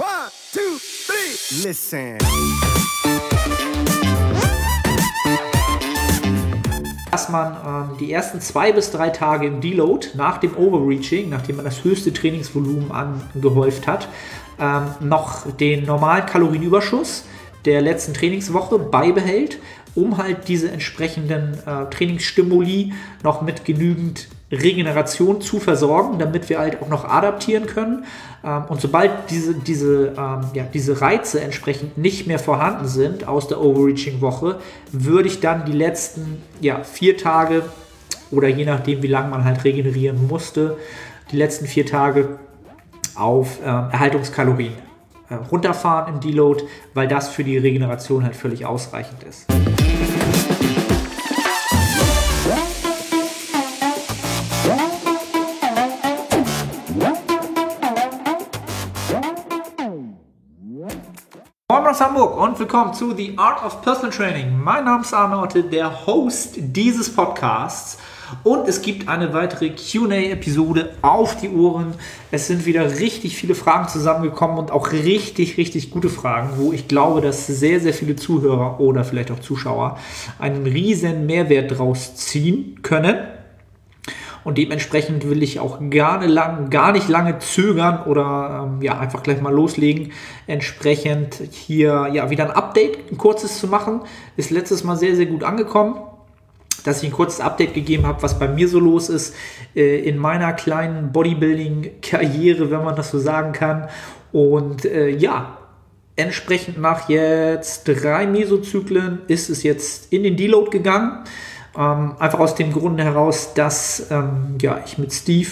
One, two, three. Listen. dass man ähm, die ersten zwei bis drei Tage im Deload nach dem Overreaching, nachdem man das höchste Trainingsvolumen angehäuft hat, ähm, noch den normalen Kalorienüberschuss der letzten Trainingswoche beibehält, um halt diese entsprechenden äh, Trainingsstimuli noch mit genügend Regeneration zu versorgen, damit wir halt auch noch adaptieren können. Ähm, und sobald diese, diese, ähm, ja, diese Reize entsprechend nicht mehr vorhanden sind aus der Overreaching-Woche, würde ich dann die letzten ja, vier Tage oder je nachdem, wie lange man halt regenerieren musste, die letzten vier Tage auf ähm, Erhaltungskalorien äh, runterfahren im Deload, weil das für die Regeneration halt völlig ausreichend ist. Aus Hamburg und willkommen zu The Art of Personal Training. Mein Name ist Arnotte, der Host dieses Podcasts. Und es gibt eine weitere QA-Episode auf die Ohren. Es sind wieder richtig viele Fragen zusammengekommen und auch richtig, richtig gute Fragen, wo ich glaube, dass sehr, sehr viele Zuhörer oder vielleicht auch Zuschauer einen riesen Mehrwert draus ziehen können. Und dementsprechend will ich auch nicht, lang, gar nicht lange zögern oder ähm, ja, einfach gleich mal loslegen. Entsprechend hier ja wieder ein Update, ein kurzes zu machen. Ist letztes Mal sehr, sehr gut angekommen dass ich ein kurzes Update gegeben habe, was bei mir so los ist äh, in meiner kleinen Bodybuilding-Karriere, wenn man das so sagen kann. Und äh, ja, entsprechend nach jetzt drei Mesozyklen ist es jetzt in den Deload gegangen. Ähm, einfach aus dem Grunde heraus, dass ähm, ja, ich mit Steve,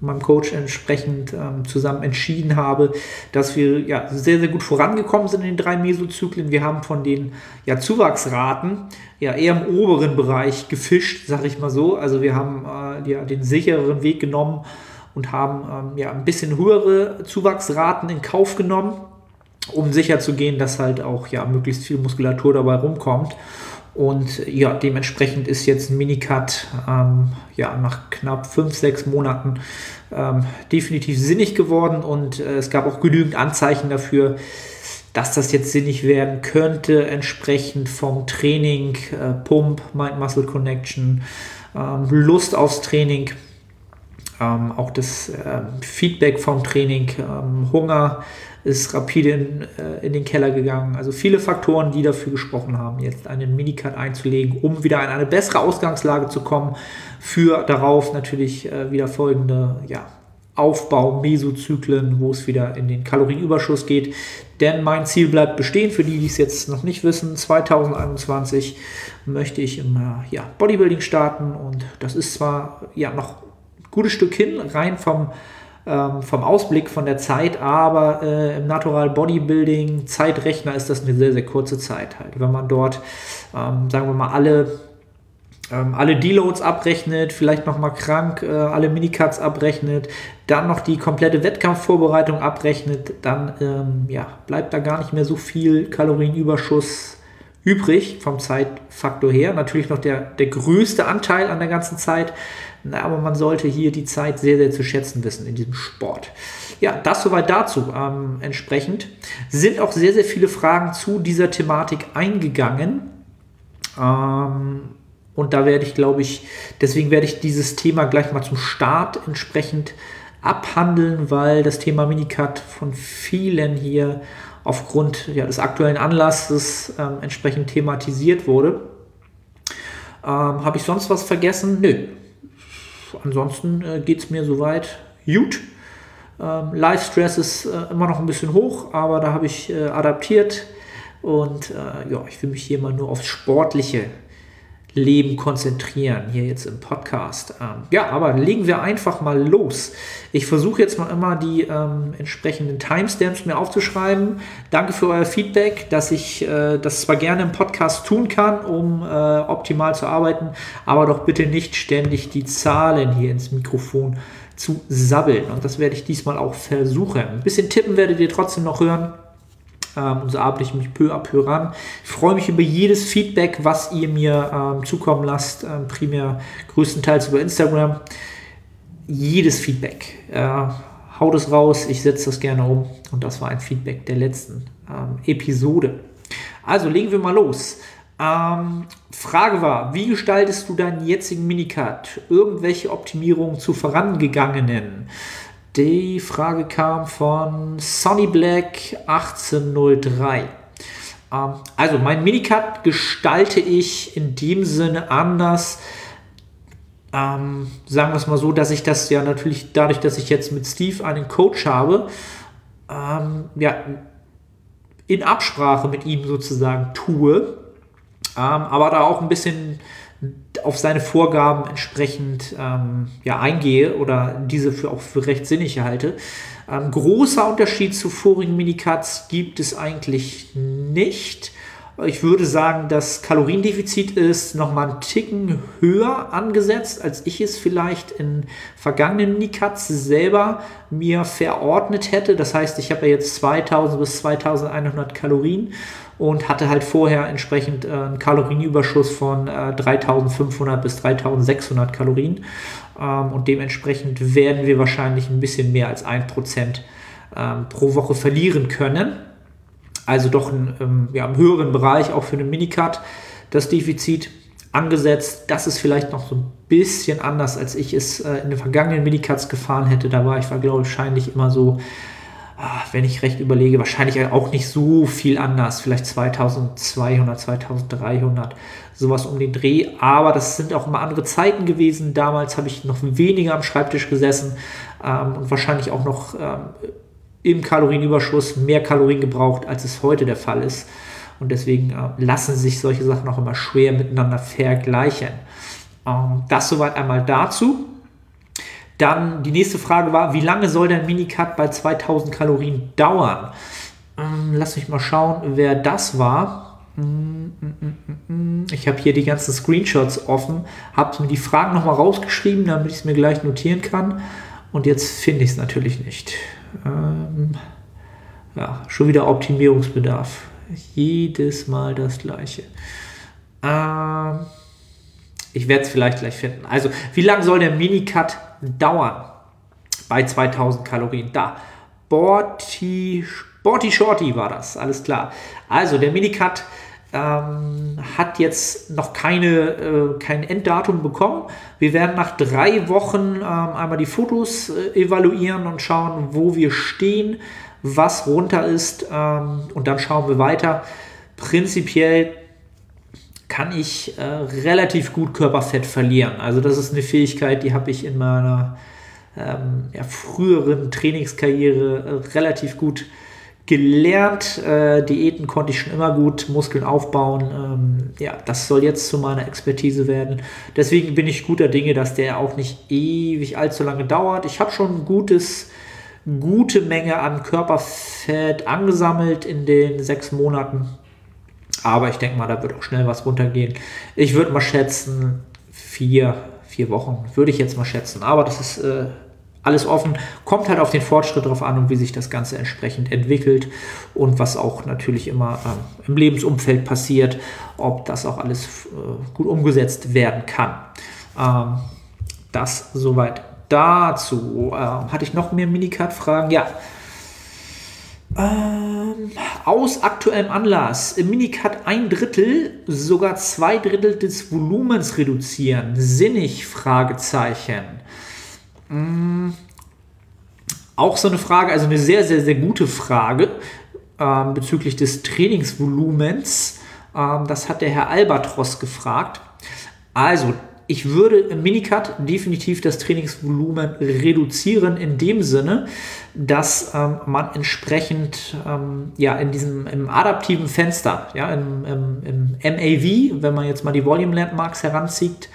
meinem Coach, entsprechend ähm, zusammen entschieden habe, dass wir ja, sehr, sehr gut vorangekommen sind in den drei Mesozyklen. Wir haben von den ja, Zuwachsraten ja eher im oberen Bereich gefischt, sag ich mal so. Also wir haben äh, ja, den sichereren Weg genommen und haben ähm, ja, ein bisschen höhere Zuwachsraten in Kauf genommen, um sicher zu gehen, dass halt auch ja, möglichst viel Muskulatur dabei rumkommt. Und ja, dementsprechend ist jetzt ein Minicut ähm, ja, nach knapp fünf, sechs Monaten ähm, definitiv sinnig geworden. Und äh, es gab auch genügend Anzeichen dafür, dass das jetzt sinnig werden könnte, entsprechend vom Training, äh, Pump, Mind-Muscle Connection, ähm, Lust aufs Training, ähm, auch das äh, Feedback vom Training, ähm, Hunger, ist rapide in, äh, in den Keller gegangen. Also viele Faktoren, die dafür gesprochen haben, jetzt einen Minicut einzulegen, um wieder in eine bessere Ausgangslage zu kommen, für darauf natürlich äh, wieder folgende ja, Aufbau, Mesozyklen, wo es wieder in den Kalorienüberschuss geht. Denn mein Ziel bleibt bestehen, für die, die es jetzt noch nicht wissen, 2021 möchte ich im äh, ja, Bodybuilding starten und das ist zwar ja noch ein gutes Stück hin, rein vom ähm, vom Ausblick von der Zeit, aber äh, im Natural Bodybuilding Zeitrechner ist das eine sehr, sehr kurze Zeit halt. Wenn man dort, ähm, sagen wir mal, alle ähm, alle Deloads abrechnet, vielleicht nochmal krank, äh, alle Minicuts abrechnet, dann noch die komplette Wettkampfvorbereitung abrechnet, dann ähm, ja, bleibt da gar nicht mehr so viel Kalorienüberschuss übrig vom Zeitfaktor her. Natürlich noch der, der größte Anteil an der ganzen Zeit, na, aber man sollte hier die Zeit sehr, sehr zu schätzen wissen in diesem Sport. Ja, das soweit dazu. Ähm, entsprechend sind auch sehr, sehr viele Fragen zu dieser Thematik eingegangen. Ähm, und da werde ich, glaube ich, deswegen werde ich dieses Thema gleich mal zum Start entsprechend abhandeln, weil das Thema Minicut von vielen hier aufgrund ja, des aktuellen Anlasses ähm, entsprechend thematisiert wurde. Ähm, Habe ich sonst was vergessen? Nö, ansonsten äh, geht es mir soweit gut. Ähm, Live-Stress ist äh, immer noch ein bisschen hoch, aber da habe ich äh, adaptiert und äh, ja, ich will mich hier mal nur aufs Sportliche Leben konzentrieren, hier jetzt im Podcast. Ähm, ja, aber legen wir einfach mal los. Ich versuche jetzt mal immer die ähm, entsprechenden Timestamps mir aufzuschreiben. Danke für euer Feedback, dass ich äh, das zwar gerne im Podcast tun kann, um äh, optimal zu arbeiten, aber doch bitte nicht ständig die Zahlen hier ins Mikrofon zu sabbeln. Und das werde ich diesmal auch versuchen. Ein bisschen tippen werdet ihr trotzdem noch hören. Ähm, und so arbeite ich mich peu à peu ran. Ich freue mich über jedes Feedback, was ihr mir ähm, zukommen lasst, ähm, primär größtenteils über Instagram. Jedes Feedback. Äh, haut es raus, ich setze das gerne um. Und das war ein Feedback der letzten ähm, Episode. Also legen wir mal los. Ähm, Frage war, wie gestaltest du deinen jetzigen Minicut? Irgendwelche Optimierungen zu vorangegangenen? Die Frage kam von Sonny Black 1803. Ähm, also mein Minicut gestalte ich in dem Sinne anders. Ähm, sagen wir es mal so, dass ich das ja natürlich dadurch, dass ich jetzt mit Steve einen Coach habe, ähm, ja, in Absprache mit ihm sozusagen tue, ähm, aber da auch ein bisschen auf seine Vorgaben entsprechend ähm, ja, eingehe oder diese für auch für recht sinnig halte. Ähm, großer Unterschied zu vorigen Minicuts gibt es eigentlich nicht. Ich würde sagen, das Kaloriendefizit ist nochmal einen Ticken höher angesetzt, als ich es vielleicht in vergangenen Minicuts selber mir verordnet hätte. Das heißt, ich habe ja jetzt 2000 bis 2100 Kalorien und hatte halt vorher entsprechend äh, einen Kalorienüberschuss von äh, 3500 bis 3600 Kalorien. Ähm, und dementsprechend werden wir wahrscheinlich ein bisschen mehr als 1% ähm, pro Woche verlieren können also doch ein, ähm, ja, im höheren Bereich auch für einen Minicut das Defizit angesetzt. Das ist vielleicht noch so ein bisschen anders, als ich es äh, in den vergangenen Minicuts gefahren hätte. Da war ich, war, glaube ich, wahrscheinlich immer so, wenn ich recht überlege, wahrscheinlich auch nicht so viel anders. Vielleicht 2200, 2300, sowas um den Dreh. Aber das sind auch immer andere Zeiten gewesen. Damals habe ich noch weniger am Schreibtisch gesessen ähm, und wahrscheinlich auch noch ähm, im Kalorienüberschuss mehr Kalorien gebraucht, als es heute der Fall ist. Und deswegen äh, lassen sich solche Sachen auch immer schwer miteinander vergleichen. Ähm, das soweit einmal dazu. Dann die nächste Frage war, wie lange soll der Minicut bei 2000 Kalorien dauern? Ähm, lass mich mal schauen, wer das war. Mm, mm, mm, ich habe hier die ganzen Screenshots offen, habe mir die Fragen nochmal rausgeschrieben, damit ich es mir gleich notieren kann. Und jetzt finde ich es natürlich nicht. Ähm, ja, schon wieder Optimierungsbedarf. Jedes Mal das gleiche. Ähm, ich werde es vielleicht gleich finden. Also, wie lange soll der Minicut dauern? Bei 2000 Kalorien. Da. Borty, Borty Shorty war das, alles klar. Also, der Minicut ähm, hat jetzt noch keine, äh, kein Enddatum bekommen. Wir werden nach drei Wochen ähm, einmal die Fotos äh, evaluieren und schauen, wo wir stehen, was runter ist ähm, und dann schauen wir weiter. Prinzipiell kann ich äh, relativ gut Körperfett verlieren. Also das ist eine Fähigkeit, die habe ich in meiner ähm, ja, früheren Trainingskarriere äh, relativ gut gelernt. Äh, Diäten konnte ich schon immer gut, Muskeln aufbauen. Ähm, ja, das soll jetzt zu meiner Expertise werden. Deswegen bin ich guter Dinge, dass der auch nicht ewig allzu lange dauert. Ich habe schon ein gutes, gute Menge an Körperfett angesammelt in den sechs Monaten. Aber ich denke mal, da wird auch schnell was runtergehen. Ich würde mal schätzen, vier, vier Wochen würde ich jetzt mal schätzen. Aber das ist äh, alles offen. Kommt halt auf den Fortschritt drauf an und wie sich das Ganze entsprechend entwickelt und was auch natürlich immer äh, im Lebensumfeld passiert, ob das auch alles äh, gut umgesetzt werden kann. Ähm, das soweit dazu. Ähm, hatte ich noch mehr Minicard-Fragen? Ja. Ähm, aus aktuellem Anlass im Minicut ein Drittel, sogar zwei Drittel des Volumens reduzieren. Sinnig? Fragezeichen. Mm, auch so eine Frage, also eine sehr, sehr, sehr gute Frage ähm, bezüglich des Trainingsvolumens. Ähm, das hat der Herr Albatros gefragt. Also, ich würde im Minicut definitiv das Trainingsvolumen reduzieren in dem Sinne, dass ähm, man entsprechend ähm, ja, in diesem im adaptiven Fenster, ja, im, im, im MAV, wenn man jetzt mal die Volume Landmarks heranzieht,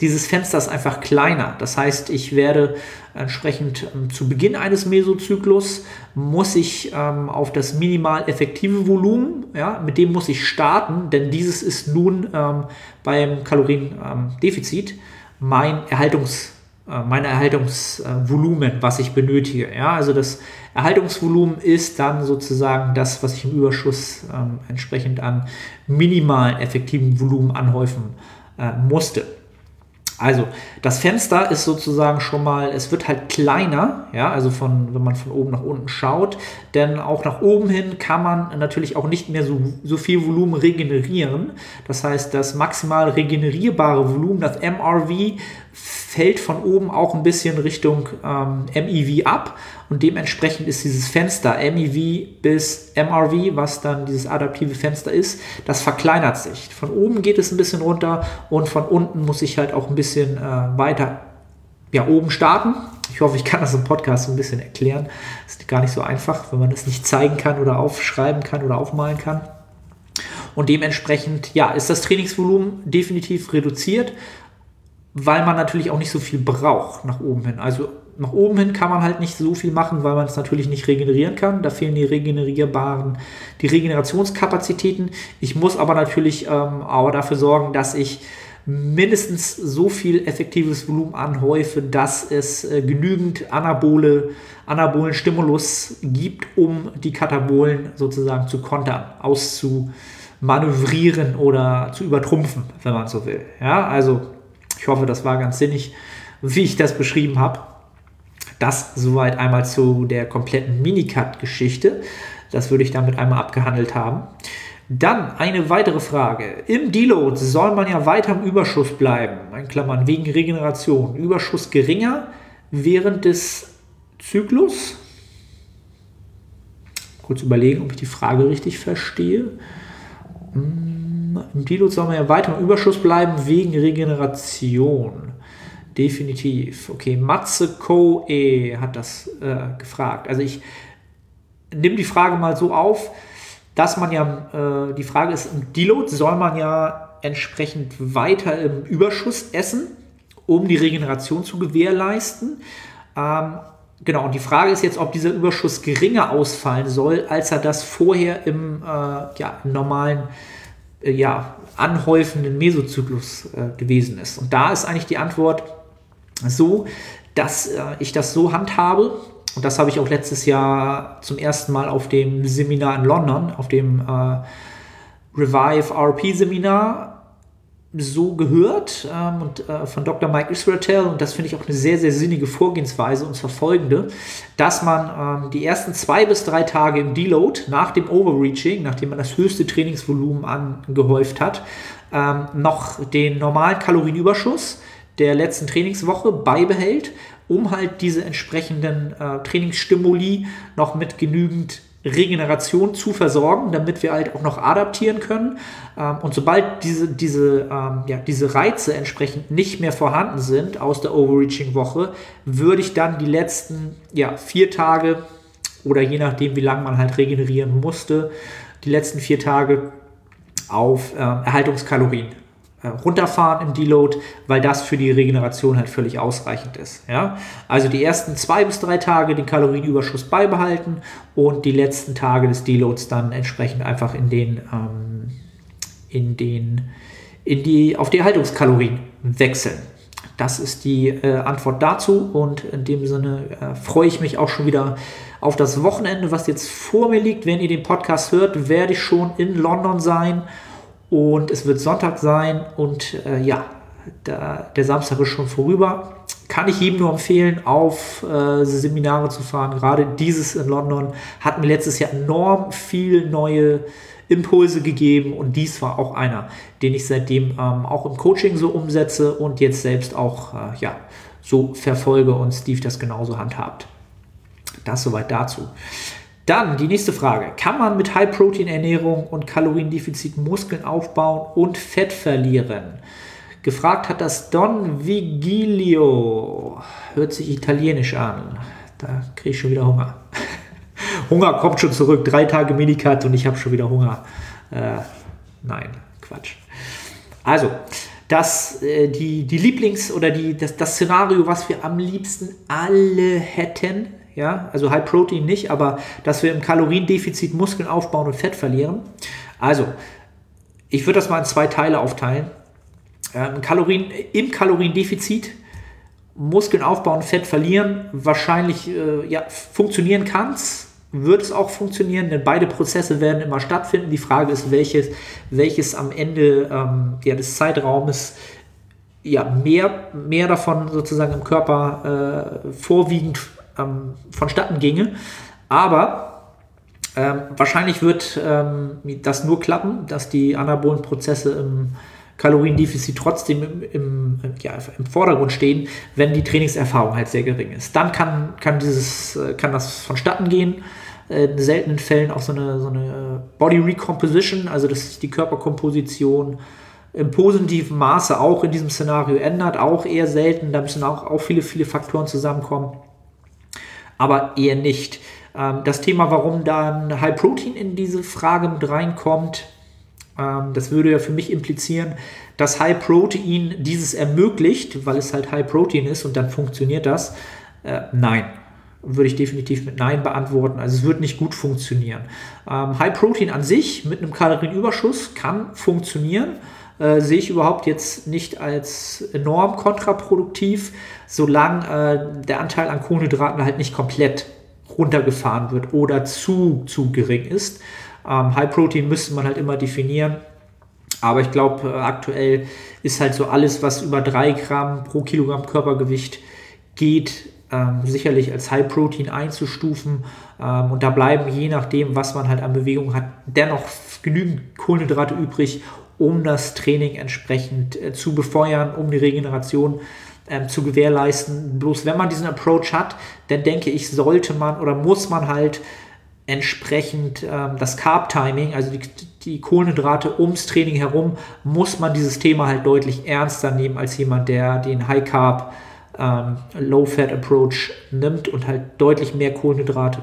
dieses Fenster ist einfach kleiner. Das heißt, ich werde entsprechend ähm, zu Beginn eines Mesozyklus muss ich ähm, auf das minimal effektive Volumen, ja, mit dem muss ich starten, denn dieses ist nun ähm, beim Kaloriendefizit mein Erhaltungs äh, mein Erhaltungsvolumen, was ich benötige. Ja, also das Erhaltungsvolumen ist dann sozusagen das, was ich im Überschuss ähm, entsprechend an minimalen effektiven Volumen anhäufen äh, musste. Also, das Fenster ist sozusagen schon mal, es wird halt kleiner, ja, also von, wenn man von oben nach unten schaut, denn auch nach oben hin kann man natürlich auch nicht mehr so, so viel Volumen regenerieren. Das heißt, das maximal regenerierbare Volumen, das MRV, fällt von oben auch ein bisschen Richtung ähm, MEV ab und dementsprechend ist dieses Fenster MEV bis MRV, was dann dieses adaptive Fenster ist, das verkleinert sich. Von oben geht es ein bisschen runter und von unten muss ich halt auch ein bisschen äh, weiter ja, oben starten. Ich hoffe, ich kann das im Podcast so ein bisschen erklären. Ist gar nicht so einfach, wenn man das nicht zeigen kann oder aufschreiben kann oder aufmalen kann. Und dementsprechend, ja, ist das Trainingsvolumen definitiv reduziert weil man natürlich auch nicht so viel braucht nach oben hin. Also nach oben hin kann man halt nicht so viel machen, weil man es natürlich nicht regenerieren kann. Da fehlen die regenerierbaren, die Regenerationskapazitäten. Ich muss aber natürlich ähm, auch dafür sorgen, dass ich mindestens so viel effektives Volumen anhäufe, dass es äh, genügend Anabole, anabolen Stimulus gibt, um die Katabolen sozusagen zu kontern, auszumanövrieren oder zu übertrumpfen, wenn man so will. Ja, also ich hoffe, das war ganz sinnig, wie ich das beschrieben habe. Das soweit einmal zu der kompletten Minicut-Geschichte. Das würde ich damit einmal abgehandelt haben. Dann eine weitere Frage. Im Deload soll man ja weiter im Überschuss bleiben, in Klammern wegen Regeneration. Überschuss geringer während des Zyklus. Kurz überlegen, ob ich die Frage richtig verstehe. Hm. Im Deload soll man ja weiter im Überschuss bleiben wegen Regeneration. Definitiv. Okay, Matze Koe hat das äh, gefragt. Also ich nehme die Frage mal so auf, dass man ja, äh, die Frage ist, im Deload soll man ja entsprechend weiter im Überschuss essen, um die Regeneration zu gewährleisten. Ähm, genau, und die Frage ist jetzt, ob dieser Überschuss geringer ausfallen soll, als er das vorher im, äh, ja, im normalen äh, ja, anhäufenden Mesozyklus äh, gewesen ist. Und da ist eigentlich die Antwort so, dass äh, ich das so handhabe, und das habe ich auch letztes Jahr zum ersten Mal auf dem Seminar in London, auf dem äh, Revive RP Seminar so gehört ähm, und äh, von Dr. Mike Israel und das finde ich auch eine sehr, sehr sinnige Vorgehensweise und zwar folgende, dass man ähm, die ersten zwei bis drei Tage im Deload nach dem Overreaching, nachdem man das höchste Trainingsvolumen angehäuft hat, ähm, noch den normalen Kalorienüberschuss der letzten Trainingswoche beibehält, um halt diese entsprechenden äh, Trainingsstimuli noch mit genügend Regeneration zu versorgen, damit wir halt auch noch adaptieren können. Ähm, und sobald diese, diese, ähm, ja, diese Reize entsprechend nicht mehr vorhanden sind aus der Overreaching-Woche, würde ich dann die letzten ja, vier Tage oder je nachdem, wie lange man halt regenerieren musste, die letzten vier Tage auf äh, Erhaltungskalorien runterfahren im Deload, weil das für die Regeneration halt völlig ausreichend ist. Ja? Also die ersten zwei bis drei Tage den Kalorienüberschuss beibehalten und die letzten Tage des Deloads dann entsprechend einfach in den, ähm, in den, in die, auf die Erhaltungskalorien wechseln. Das ist die äh, Antwort dazu und in dem Sinne äh, freue ich mich auch schon wieder auf das Wochenende, was jetzt vor mir liegt. Wenn ihr den Podcast hört, werde ich schon in London sein und es wird Sonntag sein und äh, ja, da, der Samstag ist schon vorüber. Kann ich jedem nur empfehlen, auf äh, Seminare zu fahren. Gerade dieses in London hat mir letztes Jahr enorm viel neue Impulse gegeben und dies war auch einer, den ich seitdem ähm, auch im Coaching so umsetze und jetzt selbst auch äh, ja, so verfolge und Steve das genauso handhabt. Das soweit dazu. Dann die nächste Frage. Kann man mit High-Protein-Ernährung und Kaloriendefizit Muskeln aufbauen und Fett verlieren? Gefragt hat das Don Vigilio. Hört sich italienisch an. Da kriege ich schon wieder Hunger. Hunger kommt schon zurück. Drei Tage Minicut und ich habe schon wieder Hunger. Äh, nein, Quatsch. Also, das, äh, die, die Lieblings- oder die, das, das Szenario, was wir am liebsten alle hätten, ja, also High Protein nicht, aber dass wir im Kaloriendefizit Muskeln aufbauen und Fett verlieren. Also, ich würde das mal in zwei Teile aufteilen. Ähm, Kalorien, Im Kaloriendefizit Muskeln aufbauen, Fett verlieren, wahrscheinlich äh, ja, funktionieren kann es, wird es auch funktionieren, denn beide Prozesse werden immer stattfinden. Die Frage ist, welches, welches am Ende ähm, ja, des Zeitraumes ja, mehr, mehr davon sozusagen im Körper äh, vorwiegend ähm, vonstatten ginge. Aber ähm, wahrscheinlich wird ähm, das nur klappen, dass die anabolen Prozesse im Kaloriendefizit trotzdem im, im, ja, im Vordergrund stehen, wenn die Trainingserfahrung halt sehr gering ist. Dann kann, kann, dieses, äh, kann das vonstatten gehen. Äh, in seltenen Fällen auch so eine, so eine Body Recomposition, also dass sich die Körperkomposition im positiven Maße auch in diesem Szenario ändert, auch eher selten. Da müssen auch, auch viele, viele Faktoren zusammenkommen, aber eher nicht. Ähm, das Thema, warum dann High Protein in diese Frage mit reinkommt, ähm, das würde ja für mich implizieren, dass High Protein dieses ermöglicht, weil es halt High Protein ist und dann funktioniert das. Äh, nein, würde ich definitiv mit Nein beantworten. Also es wird nicht gut funktionieren. Ähm, High Protein an sich mit einem Kalorienüberschuss kann funktionieren. Äh, sehe ich überhaupt jetzt nicht als enorm kontraproduktiv, solange äh, der Anteil an Kohlenhydraten halt nicht komplett runtergefahren wird oder zu, zu gering ist. Ähm, High Protein müsste man halt immer definieren. Aber ich glaube, äh, aktuell ist halt so alles, was über 3 Gramm pro Kilogramm Körpergewicht geht, ähm, sicherlich als High Protein einzustufen. Ähm, und da bleiben je nachdem, was man halt an Bewegung hat, dennoch genügend Kohlenhydrate übrig, um das Training entsprechend äh, zu befeuern, um die Regeneration ähm, zu gewährleisten. Bloß wenn man diesen Approach hat, dann denke ich, sollte man oder muss man halt entsprechend ähm, das Carb-Timing, also die, die, Kohlenhydrate ums Training herum, muss man dieses Thema halt deutlich ernster nehmen als jemand, der den High-Carb, ähm, Low-Fat-Approach nimmt und halt deutlich mehr Kohlenhydrate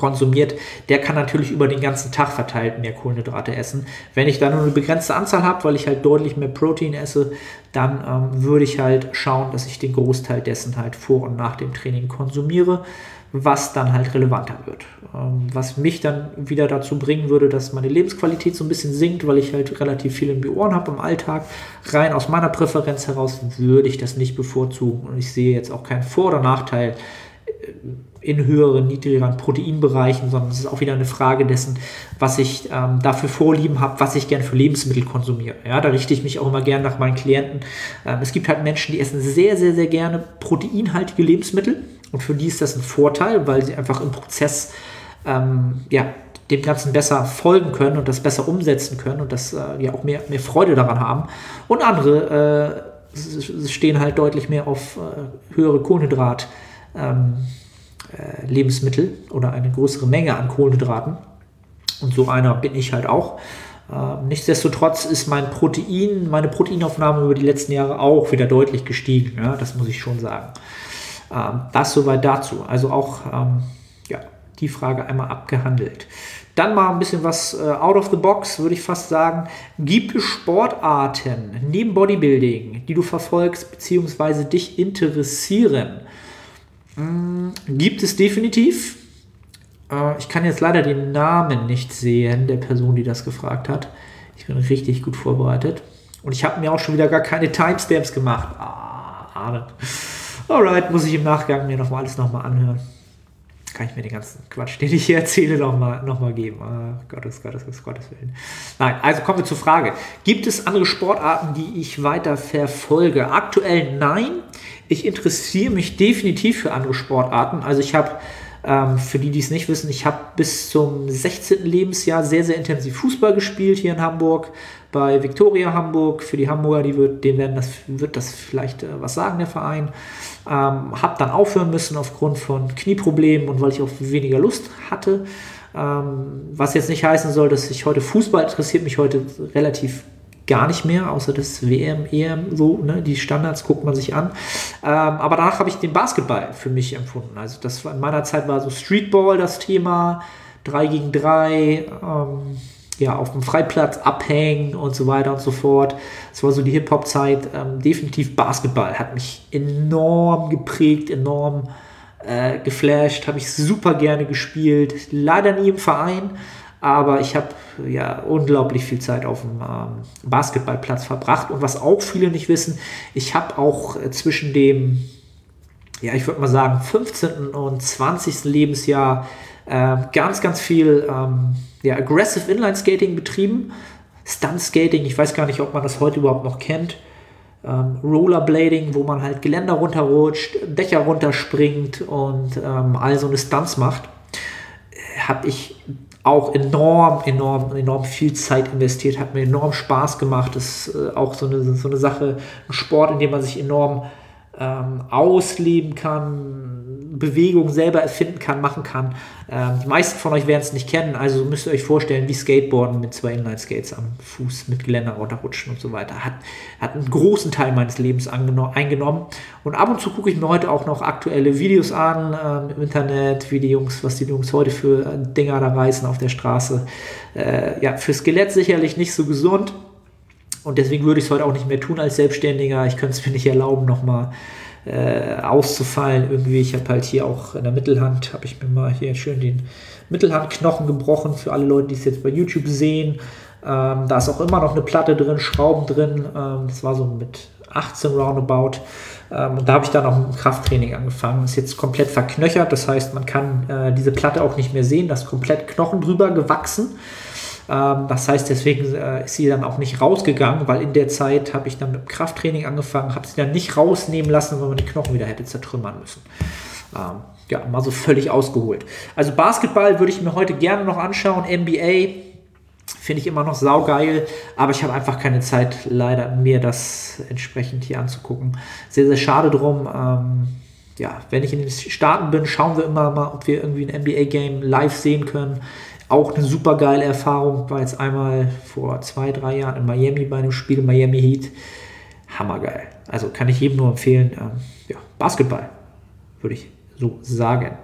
konsumiert, der kann natürlich über den ganzen Tag verteilt mehr Kohlenhydrate essen. Wenn ich da nur eine begrenzte Anzahl habe, weil ich halt deutlich mehr Protein esse, dann ähm, würde ich halt schauen, dass ich den Großteil dessen halt vor und nach dem Training konsumiere was dann halt relevanter wird. Ähm, was mich dann wieder dazu bringen würde, dass meine Lebensqualität so ein bisschen sinkt, weil ich halt relativ viel in die Ohren habe im Alltag. Rein aus meiner Präferenz heraus würde ich das nicht bevorzugen und ich sehe jetzt auch keinen Vor- oder Nachteil in höheren, niedrigeren Proteinbereichen, sondern es ist auch wieder eine Frage dessen, was ich ähm, dafür Vorlieben habe, was ich gerne für Lebensmittel konsumiere. Ja, da richte ich mich auch immer gerne nach meinen Klienten. Ähm, es gibt halt Menschen, die essen sehr, sehr, sehr gerne proteinhaltige Lebensmittel und für die ist das ein Vorteil, weil sie einfach im Prozess ähm, ja, dem Ganzen besser folgen können und das besser umsetzen können und das äh, ja auch mehr, mehr Freude daran haben. Und andere äh, stehen halt deutlich mehr auf äh, höhere Kohlenhydrat. Ähm, äh, Lebensmittel oder eine größere Menge an Kohlenhydraten. Und so einer bin ich halt auch. Ähm, nichtsdestotrotz ist mein Protein, meine Proteinaufnahme über die letzten Jahre auch wieder deutlich gestiegen. Ja, das muss ich schon sagen. Ähm, das soweit dazu. Also auch ähm, ja, die Frage einmal abgehandelt. Dann mal ein bisschen was äh, out of the box, würde ich fast sagen. Gibt es Sportarten neben Bodybuilding, die du verfolgst bzw. dich interessieren? Hm, gibt es definitiv. Äh, ich kann jetzt leider den Namen nicht sehen der Person, die das gefragt hat. Ich bin richtig gut vorbereitet. Und ich habe mir auch schon wieder gar keine Timestamps gemacht. Ah, Ahnen. Alright, muss ich im Nachgang mir nochmal alles nochmal anhören. Kann ich mir den ganzen Quatsch, den ich hier erzähle, nochmal noch mal geben. Ah, Gottes, Gottes, Gottes, Gottes Willen. Nein, also kommen wir zur Frage. Gibt es andere Sportarten, die ich weiter verfolge? Aktuell nein. Ich interessiere mich definitiv für andere Sportarten. Also ich habe ähm, für die, die es nicht wissen, ich habe bis zum 16. Lebensjahr sehr, sehr intensiv Fußball gespielt hier in Hamburg bei Viktoria Hamburg. Für die Hamburger, die wird, denen werden das, wird das vielleicht äh, was sagen, der Verein. Ähm, habe dann aufhören müssen aufgrund von Knieproblemen und weil ich auch weniger Lust hatte. Ähm, was jetzt nicht heißen soll, dass ich heute Fußball interessiert mich heute relativ gar nicht mehr, außer das WM, EM, so, ne, die Standards guckt man sich an. Ähm, aber danach habe ich den Basketball für mich empfunden. Also das war in meiner Zeit war so Streetball das Thema, 3 gegen 3, ähm, ja, auf dem Freiplatz abhängen und so weiter und so fort. Das war so die Hip-Hop-Zeit. Ähm, definitiv Basketball hat mich enorm geprägt, enorm äh, geflasht, habe ich super gerne gespielt. Leider nie im Verein, aber ich habe ja unglaublich viel Zeit auf dem ähm, Basketballplatz verbracht. Und was auch viele nicht wissen, ich habe auch äh, zwischen dem, ja, ich würde mal sagen, 15. und 20. Lebensjahr äh, ganz, ganz viel ähm, ja, Aggressive Inline Skating betrieben. Stunt Skating, ich weiß gar nicht, ob man das heute überhaupt noch kennt. ähm, Rollerblading, wo man halt Geländer runterrutscht, Dächer runterspringt und ähm, all so eine Stunts macht, habe ich auch enorm, enorm, enorm viel Zeit investiert, hat mir enorm Spaß gemacht. Das ist äh, auch so eine, so eine Sache, ein Sport, in dem man sich enorm ähm, ausleben kann, Bewegung selber erfinden kann, machen kann. Ähm, die meisten von euch werden es nicht kennen, also müsst ihr euch vorstellen, wie Skateboarden mit zwei Inline-Skates am Fuß mit Geländer runterrutschen und so weiter. Hat, hat einen großen Teil meines Lebens eingenommen. Und ab und zu gucke ich mir heute auch noch aktuelle Videos an ähm, im Internet, wie die Jungs, was die Jungs heute für äh, Dinger da reißen auf der Straße. Äh, ja, für Skelett sicherlich nicht so gesund. Und deswegen würde ich es heute auch nicht mehr tun als Selbstständiger. Ich könnte es mir nicht erlauben, nochmal äh, auszufallen. Irgendwie, ich habe halt hier auch in der Mittelhand, habe ich mir mal hier schön den Mittelhandknochen gebrochen für alle Leute, die es jetzt bei YouTube sehen. Ähm, da ist auch immer noch eine Platte drin, Schrauben drin. Ähm, das war so mit 18 roundabout. Ähm, und da habe ich dann auch ein Krafttraining angefangen. Ist jetzt komplett verknöchert, das heißt, man kann äh, diese Platte auch nicht mehr sehen. Da ist komplett Knochen drüber gewachsen. Ähm, das heißt, deswegen äh, ist sie dann auch nicht rausgegangen, weil in der Zeit habe ich dann mit dem Krafttraining angefangen, habe sie dann nicht rausnehmen lassen, weil man die Knochen wieder hätte zertrümmern müssen. Ähm, ja, mal so völlig ausgeholt. Also Basketball würde ich mir heute gerne noch anschauen. NBA finde ich immer noch saugeil, aber ich habe einfach keine Zeit, leider mir das entsprechend hier anzugucken. Sehr, sehr schade drum. Ähm, ja, wenn ich in den Staaten bin, schauen wir immer mal, ob wir irgendwie ein NBA-Game live sehen können. Auch eine super geile Erfahrung. War jetzt einmal vor zwei, drei Jahren in Miami bei einem Spiel, Miami Heat. Hammergeil. Also kann ich jedem nur empfehlen. Ähm, ja, Basketball, würde ich so sagen.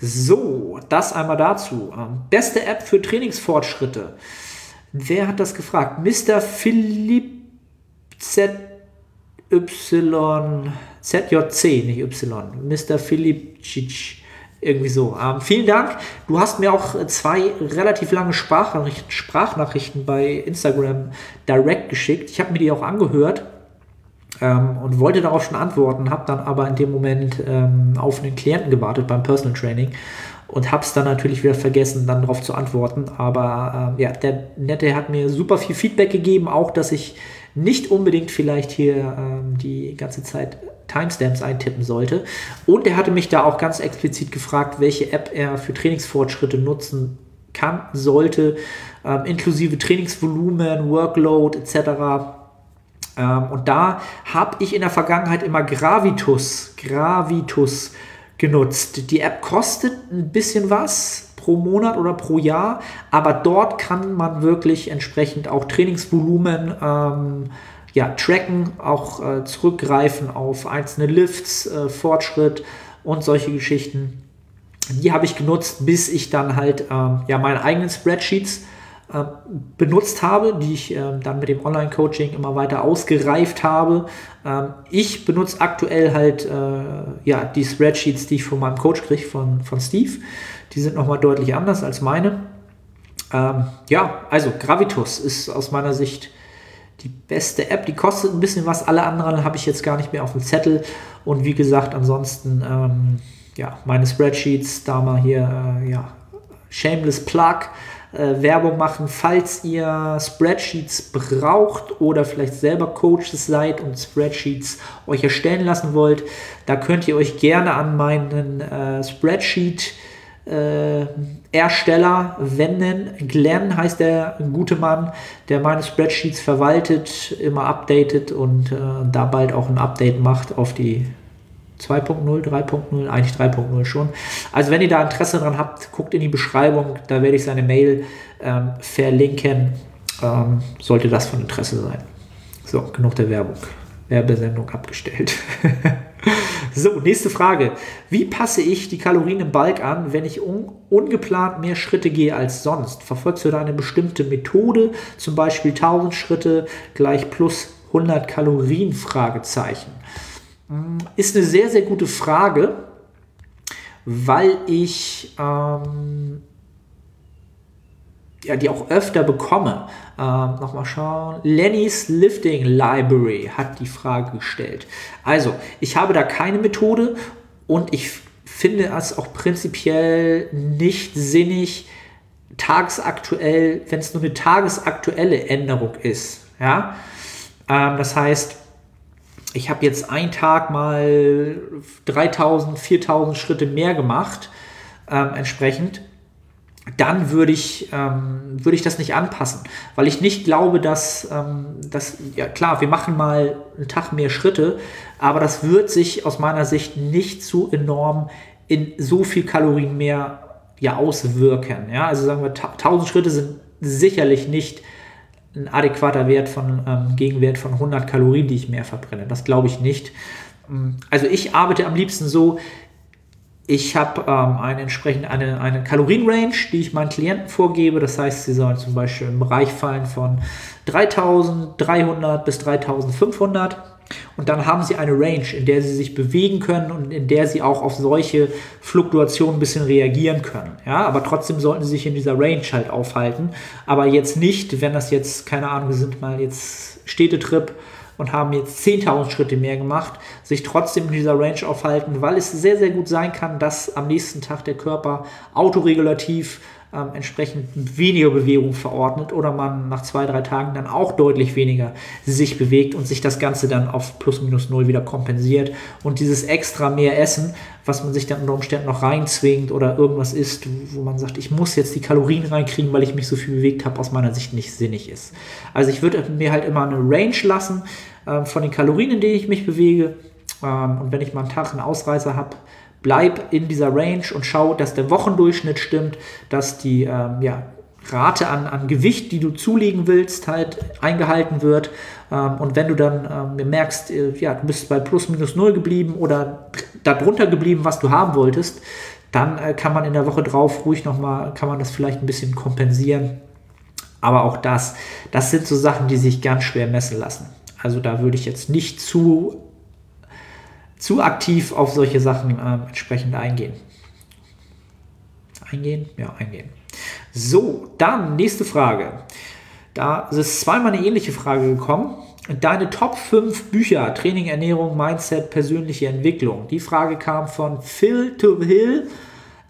So, das einmal dazu. Ähm, beste App für Trainingsfortschritte. Wer hat das gefragt? Mr. Philipp ZY, ZJC, nicht Y. Mr. Philipp Cich. Irgendwie so. Ähm, vielen Dank. Du hast mir auch zwei relativ lange Sprachnachrichten, Sprachnachrichten bei Instagram direkt geschickt. Ich habe mir die auch angehört ähm, und wollte darauf schon antworten, habe dann aber in dem Moment ähm, auf einen Klienten gewartet beim Personal Training und habe es dann natürlich wieder vergessen, dann darauf zu antworten. Aber ähm, ja, der Nette hat mir super viel Feedback gegeben, auch dass ich nicht unbedingt vielleicht hier ähm, die ganze Zeit Timestamps eintippen sollte. Und er hatte mich da auch ganz explizit gefragt, welche App er für Trainingsfortschritte nutzen kann, sollte, ähm, inklusive Trainingsvolumen, Workload etc. Ähm, und da habe ich in der Vergangenheit immer Gravitus, Gravitus genutzt. Die App kostet ein bisschen was pro Monat oder pro Jahr, aber dort kann man wirklich entsprechend auch Trainingsvolumen ähm, ja, tracken, auch äh, zurückgreifen auf einzelne Lifts, äh, Fortschritt und solche Geschichten. Die habe ich genutzt, bis ich dann halt ähm, ja, meine eigenen Spreadsheets äh, benutzt habe, die ich ähm, dann mit dem Online-Coaching immer weiter ausgereift habe. Ähm, ich benutze aktuell halt äh, ja, die Spreadsheets, die ich von meinem Coach kriege, von, von Steve. Die sind nochmal deutlich anders als meine. Ähm, ja, also Gravitus ist aus meiner Sicht die beste App. Die kostet ein bisschen was. Alle anderen habe ich jetzt gar nicht mehr auf dem Zettel. Und wie gesagt, ansonsten, ähm, ja, meine Spreadsheets, da mal hier, äh, ja, Shameless Plug. Äh, Werbung machen, falls ihr Spreadsheets braucht oder vielleicht selber Coaches seid und Spreadsheets euch erstellen lassen wollt, da könnt ihr euch gerne an meinen äh, Spreadsheet äh, Ersteller wenden. Glenn heißt der gute Mann, der meine Spreadsheets verwaltet, immer updatet und äh, da bald auch ein Update macht auf die 2.0, 3.0, eigentlich 3.0 schon. Also wenn ihr da Interesse dran habt, guckt in die Beschreibung, da werde ich seine Mail ähm, verlinken. Ähm, sollte das von Interesse sein. So, genug der Werbung. Werbesendung abgestellt. so, nächste Frage. Wie passe ich die Kalorien im Balk an, wenn ich un ungeplant mehr Schritte gehe als sonst? Verfolgst du da eine bestimmte Methode, zum Beispiel 1000 Schritte gleich plus 100 Kalorien? Fragezeichen. Hm, ist eine sehr, sehr gute Frage, weil ich ähm, ja, die auch öfter bekomme. Ähm, Nochmal schauen. Lenny's Lifting Library hat die Frage gestellt. Also, ich habe da keine Methode und ich finde es auch prinzipiell nicht sinnig, tagesaktuell, wenn es nur eine tagesaktuelle Änderung ist. Ja? Ähm, das heißt, ich habe jetzt einen Tag mal 3000, 4000 Schritte mehr gemacht, ähm, entsprechend, dann würde ich, ähm, würde ich das nicht anpassen, weil ich nicht glaube, dass, ähm, dass, ja klar, wir machen mal einen Tag mehr Schritte, aber das wird sich aus meiner Sicht nicht so enorm in so viel Kalorien mehr ja, auswirken. Ja? Also sagen wir, 1000 Schritte sind sicherlich nicht ein adäquater Wert von ähm, Gegenwert von 100 Kalorien, die ich mehr verbrenne. Das glaube ich nicht. Also ich arbeite am liebsten so, ich habe ähm, eine entsprechend eine, eine Kalorienrange, die ich meinen Klienten vorgebe. Das heißt, sie sollen zum Beispiel im Bereich fallen von 3300 bis 3500. Und dann haben sie eine Range, in der sie sich bewegen können und in der sie auch auf solche Fluktuationen ein bisschen reagieren können. Ja, aber trotzdem sollten sie sich in dieser Range halt aufhalten. Aber jetzt nicht, wenn das jetzt, keine Ahnung, wir sind mal jetzt Städtetrip und haben jetzt 10.000 Schritte mehr gemacht, sich trotzdem in dieser Range aufhalten, weil es sehr, sehr gut sein kann, dass am nächsten Tag der Körper autoregulativ ähm, entsprechend weniger Bewegung verordnet oder man nach zwei, drei Tagen dann auch deutlich weniger sich bewegt und sich das Ganze dann auf plus minus null wieder kompensiert. Und dieses extra mehr Essen, was man sich dann unter Umständen noch reinzwingt oder irgendwas isst, wo man sagt, ich muss jetzt die Kalorien reinkriegen, weil ich mich so viel bewegt habe, aus meiner Sicht nicht sinnig ist. Also ich würde mir halt immer eine Range lassen äh, von den Kalorien, in denen ich mich bewege. Ähm, und wenn ich mal einen Tag einen Ausreißer habe, bleib in dieser Range und schau, dass der Wochendurchschnitt stimmt, dass die ähm, ja, Rate an, an Gewicht, die du zulegen willst, halt eingehalten wird. Ähm, und wenn du dann ähm, merkst, äh, ja, du bist bei plus minus null geblieben oder darunter geblieben, was du haben wolltest, dann äh, kann man in der Woche drauf ruhig nochmal, kann man das vielleicht ein bisschen kompensieren. Aber auch das, das sind so Sachen, die sich ganz schwer messen lassen. Also da würde ich jetzt nicht zu zu aktiv auf solche Sachen äh, entsprechend eingehen. Eingehen? Ja, eingehen. So, dann nächste Frage. Da ist zweimal eine ähnliche Frage gekommen. Deine Top 5 Bücher, Training, Ernährung, Mindset, persönliche Entwicklung. Die Frage kam von Phil to Hill.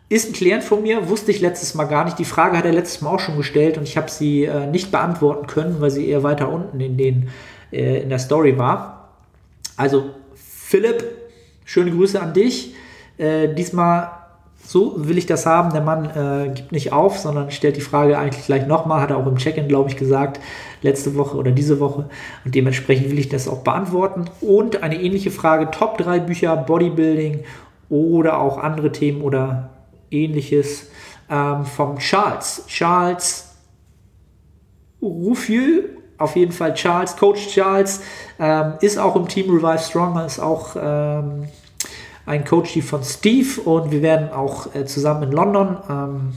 Ist ein Klient von mir, wusste ich letztes Mal gar nicht. Die Frage hat er letztes Mal auch schon gestellt und ich habe sie äh, nicht beantworten können, weil sie eher weiter unten in, den, äh, in der Story war. Also Philipp, schöne Grüße an dich. Äh, diesmal so will ich das haben. Der Mann äh, gibt nicht auf, sondern stellt die Frage eigentlich gleich nochmal. Hat er auch im Check-in, glaube ich, gesagt, letzte Woche oder diese Woche. Und dementsprechend will ich das auch beantworten. Und eine ähnliche Frage: Top 3 Bücher, Bodybuilding oder auch andere Themen oder ähnliches ähm, vom Charles. Charles Ruffieux auf jeden Fall Charles, Coach Charles, ähm, ist auch im Team Revive Stronger, ist auch ähm, ein Coach von Steve und wir werden auch äh, zusammen in London ähm,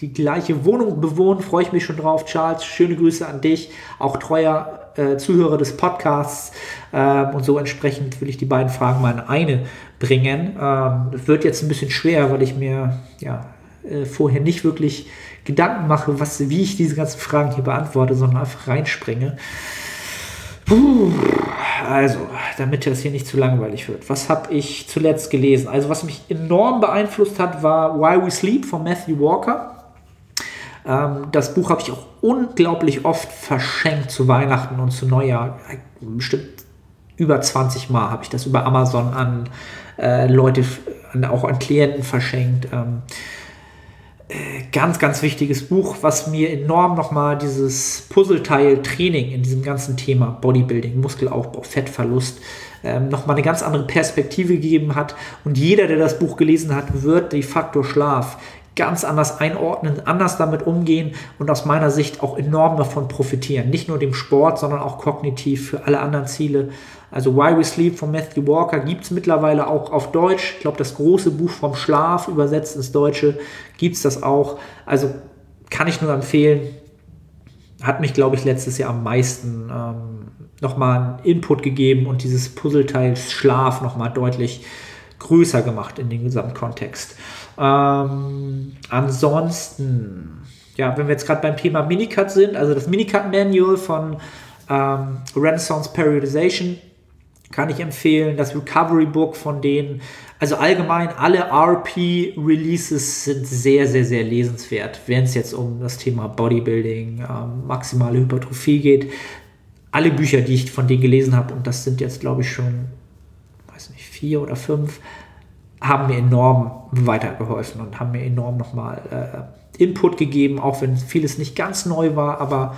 die gleiche Wohnung bewohnen. Freue ich mich schon drauf. Charles, schöne Grüße an dich, auch treuer äh, Zuhörer des Podcasts. Ähm, und so entsprechend will ich die beiden Fragen mal in eine bringen. Ähm, wird jetzt ein bisschen schwer, weil ich mir ja äh, vorher nicht wirklich Gedanken mache, was, wie ich diese ganzen Fragen hier beantworte, sondern einfach reinspringe. Puh, also, damit das hier nicht zu langweilig wird. Was habe ich zuletzt gelesen? Also, was mich enorm beeinflusst hat, war Why We Sleep von Matthew Walker. Ähm, das Buch habe ich auch unglaublich oft verschenkt zu Weihnachten und zu Neujahr. Bestimmt über 20 Mal habe ich das über Amazon an äh, Leute, an, auch an Klienten verschenkt. Ähm, ganz, ganz wichtiges Buch, was mir enorm nochmal dieses Puzzleteil Training in diesem ganzen Thema Bodybuilding, Muskelaufbau, Fettverlust ähm, nochmal eine ganz andere Perspektive gegeben hat. Und jeder, der das Buch gelesen hat, wird die Faktor Schlaf ganz anders einordnen, anders damit umgehen und aus meiner Sicht auch enorm davon profitieren. Nicht nur dem Sport, sondern auch kognitiv für alle anderen Ziele. Also Why We Sleep von Matthew Walker gibt es mittlerweile auch auf Deutsch. Ich glaube, das große Buch vom Schlaf übersetzt ins Deutsche gibt es das auch. Also kann ich nur empfehlen. Hat mich, glaube ich, letztes Jahr am meisten ähm, nochmal einen Input gegeben und dieses Puzzleteil Schlaf nochmal deutlich größer gemacht in den Gesamtkontext. Ähm, ansonsten, ja, wenn wir jetzt gerade beim Thema Minicut sind, also das Minicut Manual von ähm, Renaissance Periodization kann ich empfehlen. Das Recovery Book von denen, also allgemein alle RP-Releases sind sehr, sehr, sehr lesenswert, wenn es jetzt um das Thema Bodybuilding, ähm, maximale Hypertrophie geht. alle Bücher, die ich von denen gelesen habe, und das sind jetzt, glaube ich, schon, weiß nicht, vier oder fünf, haben mir enorm weitergeholfen und haben mir enorm nochmal äh, Input gegeben, auch wenn vieles nicht ganz neu war, aber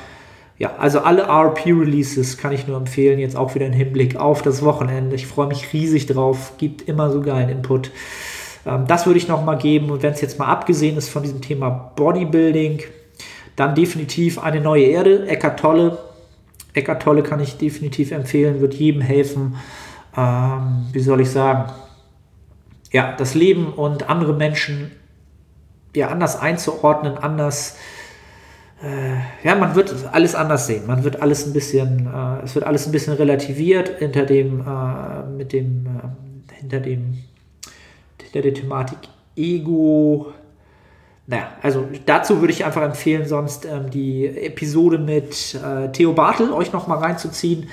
ja, also alle RP-Releases kann ich nur empfehlen, jetzt auch wieder im Hinblick auf das Wochenende. Ich freue mich riesig drauf, gibt immer so geilen Input. Ähm, das würde ich nochmal geben und wenn es jetzt mal abgesehen ist von diesem Thema Bodybuilding, dann definitiv eine neue Erde, Eckart Tolle. Eckart Tolle kann ich definitiv empfehlen, wird jedem helfen. Ähm, wie soll ich sagen? Ja, das Leben und andere Menschen ja anders einzuordnen, anders äh, ja, man wird alles anders sehen. Man wird alles ein bisschen, äh, es wird alles ein bisschen relativiert hinter dem, äh, mit dem, äh, hinter dem, hinter der Thematik Ego. Naja, also dazu würde ich einfach empfehlen, sonst ähm, die Episode mit äh, Theo Bartel euch nochmal reinzuziehen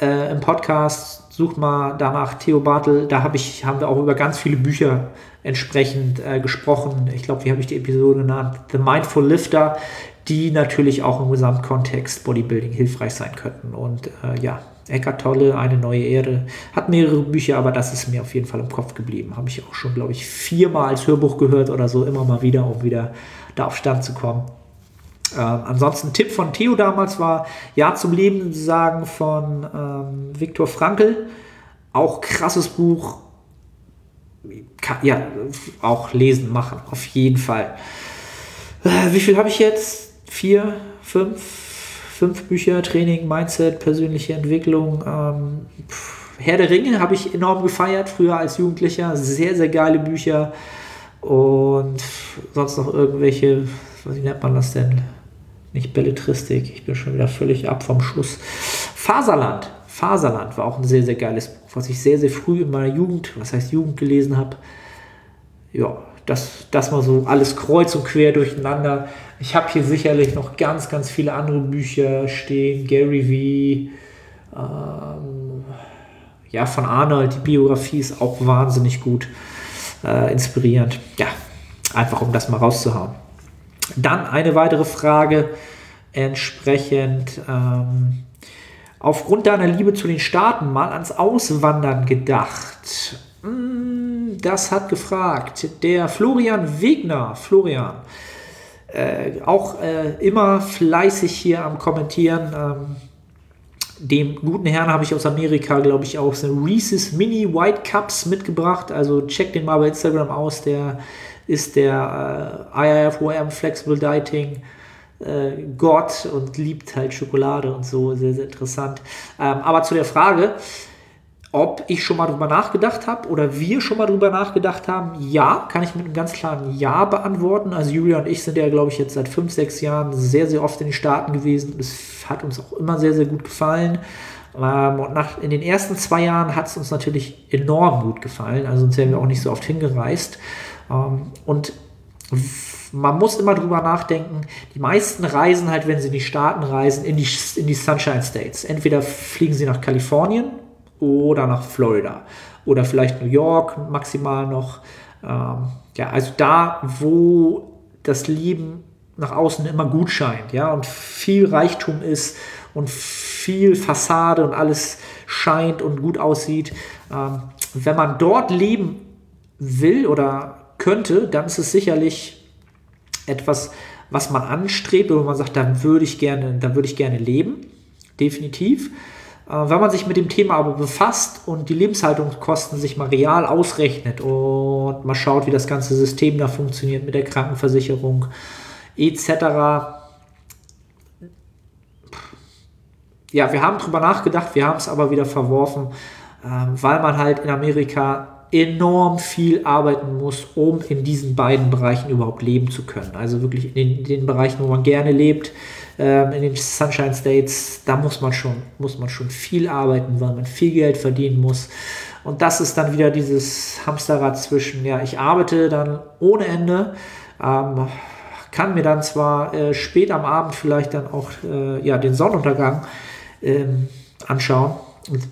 äh, im Podcast. Sucht mal danach Theo Bartel. Da hab ich, haben wir auch über ganz viele Bücher entsprechend gesprochen. Ich glaube, wie habe ich die Episode genannt? The Mindful Lifter die natürlich auch im Gesamtkontext Bodybuilding hilfreich sein könnten. Und äh, ja, Eckart Tolle, eine neue Ehre, hat mehrere Bücher, aber das ist mir auf jeden Fall im Kopf geblieben. Habe ich auch schon, glaube ich, viermal als Hörbuch gehört oder so, immer mal wieder, um wieder da auf Stand zu kommen. Ähm, ansonsten Tipp von Theo damals war Ja zum Leben sagen von ähm, Viktor Frankl. Auch krasses Buch. Kann, ja, auch lesen, machen, auf jeden Fall. Äh, wie viel habe ich jetzt? vier, fünf, fünf Bücher, Training, Mindset, persönliche Entwicklung. Ähm, Herr der Ringe habe ich enorm gefeiert, früher als Jugendlicher. Sehr, sehr geile Bücher. Und sonst noch irgendwelche, wie nennt man das denn? Nicht Belletristik, ich bin schon wieder völlig ab vom Schuss. Faserland. Faserland war auch ein sehr, sehr geiles Buch, was ich sehr, sehr früh in meiner Jugend, was heißt Jugend gelesen habe. Ja, das, das mal so alles kreuz und quer durcheinander. Ich habe hier sicherlich noch ganz, ganz viele andere Bücher stehen. Gary V. Ähm, ja, von Arnold, die Biografie ist auch wahnsinnig gut, äh, inspirierend. Ja, einfach um das mal rauszuhauen. Dann eine weitere Frage entsprechend. Ähm, aufgrund deiner Liebe zu den Staaten mal ans Auswandern gedacht. Hm, das hat gefragt der Florian Wegner. Florian, äh, auch äh, immer fleißig hier am Kommentieren. Ähm, dem guten Herrn habe ich aus Amerika, glaube ich, auch so Reese's Mini White Cups mitgebracht. Also check den mal bei Instagram aus. Der ist der äh, IIFOM Flexible Dieting äh, Gott und liebt halt Schokolade und so. Sehr, sehr interessant. Ähm, aber zu der Frage, ob ich schon mal drüber nachgedacht habe oder wir schon mal drüber nachgedacht haben, ja, kann ich mit einem ganz klaren Ja beantworten. Also Julia und ich sind ja, glaube ich, jetzt seit fünf, sechs Jahren sehr, sehr oft in den Staaten gewesen. Es hat uns auch immer sehr, sehr gut gefallen. Ähm, und nach, in den ersten zwei Jahren hat es uns natürlich enorm gut gefallen. Also sonst wären wir auch nicht so oft hingereist. Ähm, und man muss immer drüber nachdenken. Die meisten reisen halt, wenn sie in die Staaten reisen, in die, in die Sunshine States. Entweder fliegen sie nach Kalifornien oder nach Florida oder vielleicht New York maximal noch. Ähm, ja, also da, wo das Leben nach außen immer gut scheint, ja, und viel Reichtum ist und viel Fassade und alles scheint und gut aussieht. Ähm, wenn man dort leben will oder könnte, dann ist es sicherlich etwas, was man anstrebt, wo man sagt, dann würde ich gerne, dann würde ich gerne leben, definitiv. Äh, wenn man sich mit dem Thema aber befasst und die Lebenshaltungskosten sich mal real ausrechnet und mal schaut, wie das ganze System da funktioniert mit der Krankenversicherung etc. Ja, wir haben drüber nachgedacht, wir haben es aber wieder verworfen, ähm, weil man halt in Amerika enorm viel arbeiten muss, um in diesen beiden Bereichen überhaupt leben zu können. Also wirklich in den, in den Bereichen, wo man gerne lebt, ähm, in den Sunshine States, da muss man schon, muss man schon viel arbeiten, weil man viel Geld verdienen muss. Und das ist dann wieder dieses Hamsterrad zwischen, ja, ich arbeite dann ohne Ende, ähm, kann mir dann zwar äh, spät am Abend vielleicht dann auch äh, ja, den Sonnenuntergang ähm, anschauen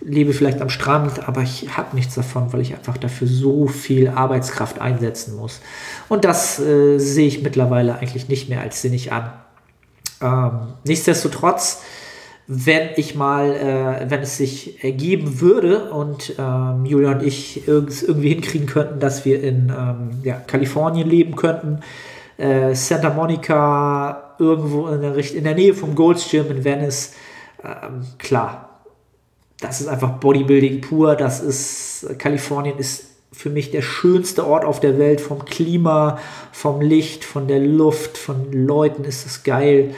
lebe vielleicht am Strand, aber ich habe nichts davon, weil ich einfach dafür so viel Arbeitskraft einsetzen muss. Und das äh, sehe ich mittlerweile eigentlich nicht mehr als sinnig an. Ähm, nichtsdestotrotz wenn ich mal, äh, wenn es sich ergeben würde und ähm, Julia und ich irgendwie hinkriegen könnten, dass wir in ähm, ja, Kalifornien leben könnten, äh, Santa Monica, irgendwo in der, in der Nähe vom Gold's Gym in Venice, ähm, klar, das ist einfach Bodybuilding pur, das ist, Kalifornien ist für mich der schönste Ort auf der Welt, vom Klima, vom Licht, von der Luft, von Leuten ist es geil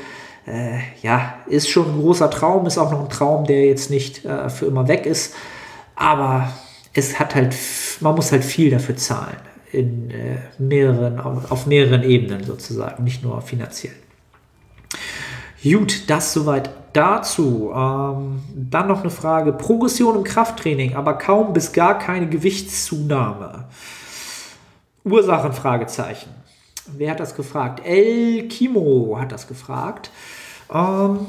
äh, ja, ist schon ein großer Traum, ist auch noch ein Traum, der jetzt nicht äh, für immer weg ist. Aber es hat halt, man muss halt viel dafür zahlen. In äh, mehreren, auf mehreren Ebenen sozusagen, nicht nur finanziell. Gut, das soweit dazu. Ähm, dann noch eine Frage. Progression im Krafttraining, aber kaum bis gar keine Gewichtszunahme. Ursachen? Fragezeichen. Wer hat das gefragt? El Kimo hat das gefragt. Ähm,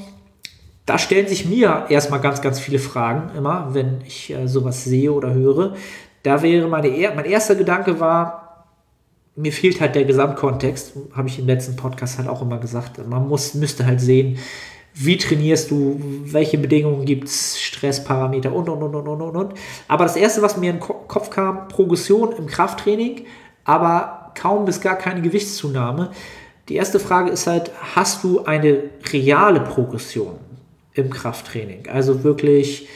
da stellen sich mir erstmal ganz, ganz viele Fragen immer, wenn ich äh, sowas sehe oder höre. Da wäre meine, mein erster Gedanke war, mir fehlt halt der Gesamtkontext, habe ich im letzten Podcast halt auch immer gesagt. Man muss, müsste halt sehen, wie trainierst du, welche Bedingungen gibt es, Stressparameter und, und, und, und, und, und. Aber das erste, was mir in den Kopf kam, Progression im Krafttraining, aber kaum bis gar keine Gewichtszunahme. Die erste Frage ist halt, hast du eine reale Progression im Krafttraining? Also wirklich,